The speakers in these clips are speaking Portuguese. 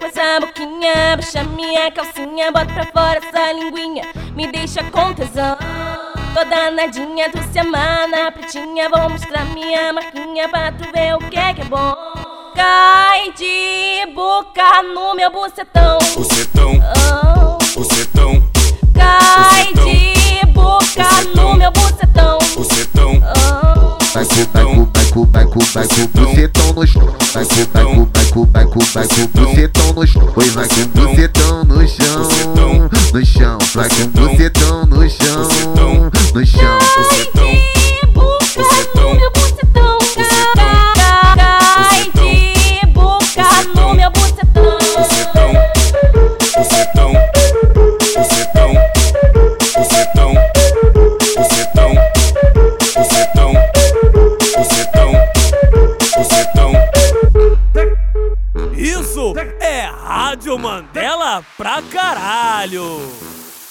essa boquinha, puxa minha calcinha, bota pra fora essa linguinha, me deixa com tesão. Toda nadinha, tu se amar pretinha, vou mostrar minha marquinha pra tu ver o que é que é bom. Cai de boca no meu bucetão. Bucetão, Oh. bucetão, Cai Bucetão. de boca Bucetão. no meu bucetão. bucetão, Oh. Vai com, vai com, vai bucetão no chão. Vai com, vai com, vai com, vai com, vai com bucetão no chão. Oi, vai com bucetão no chão, no chão. Vai com Bucetão. no chão, no chão. bucetão, de boca Bucetão. no meu bucetão. Cai de boca no meu bucetão, bucetão, bucetão, bucetão, é Rádio Mandela pra caralho!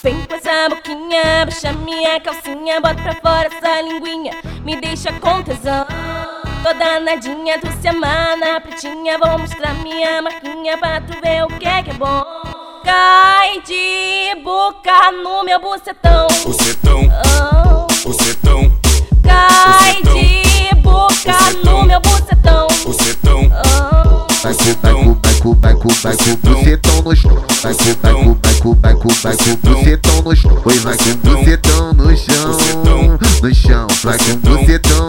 Vem com essa boquinha, puxa minha calcinha, bota pra fora essa linguinha, me deixa com tesão. Toda nadinha, tu se amar pretinha, vou mostrar minha marquinha pra tu ver o que é que é bom. Cai de boca no meu bucetão. Bucetão, com, vai com, vai vai com bucetão no chão. Vai com, vai com, vai com, vai com, vai com bucetão no chão. Oi, vai com bucetão no chão, no chão. Vai com bucetão no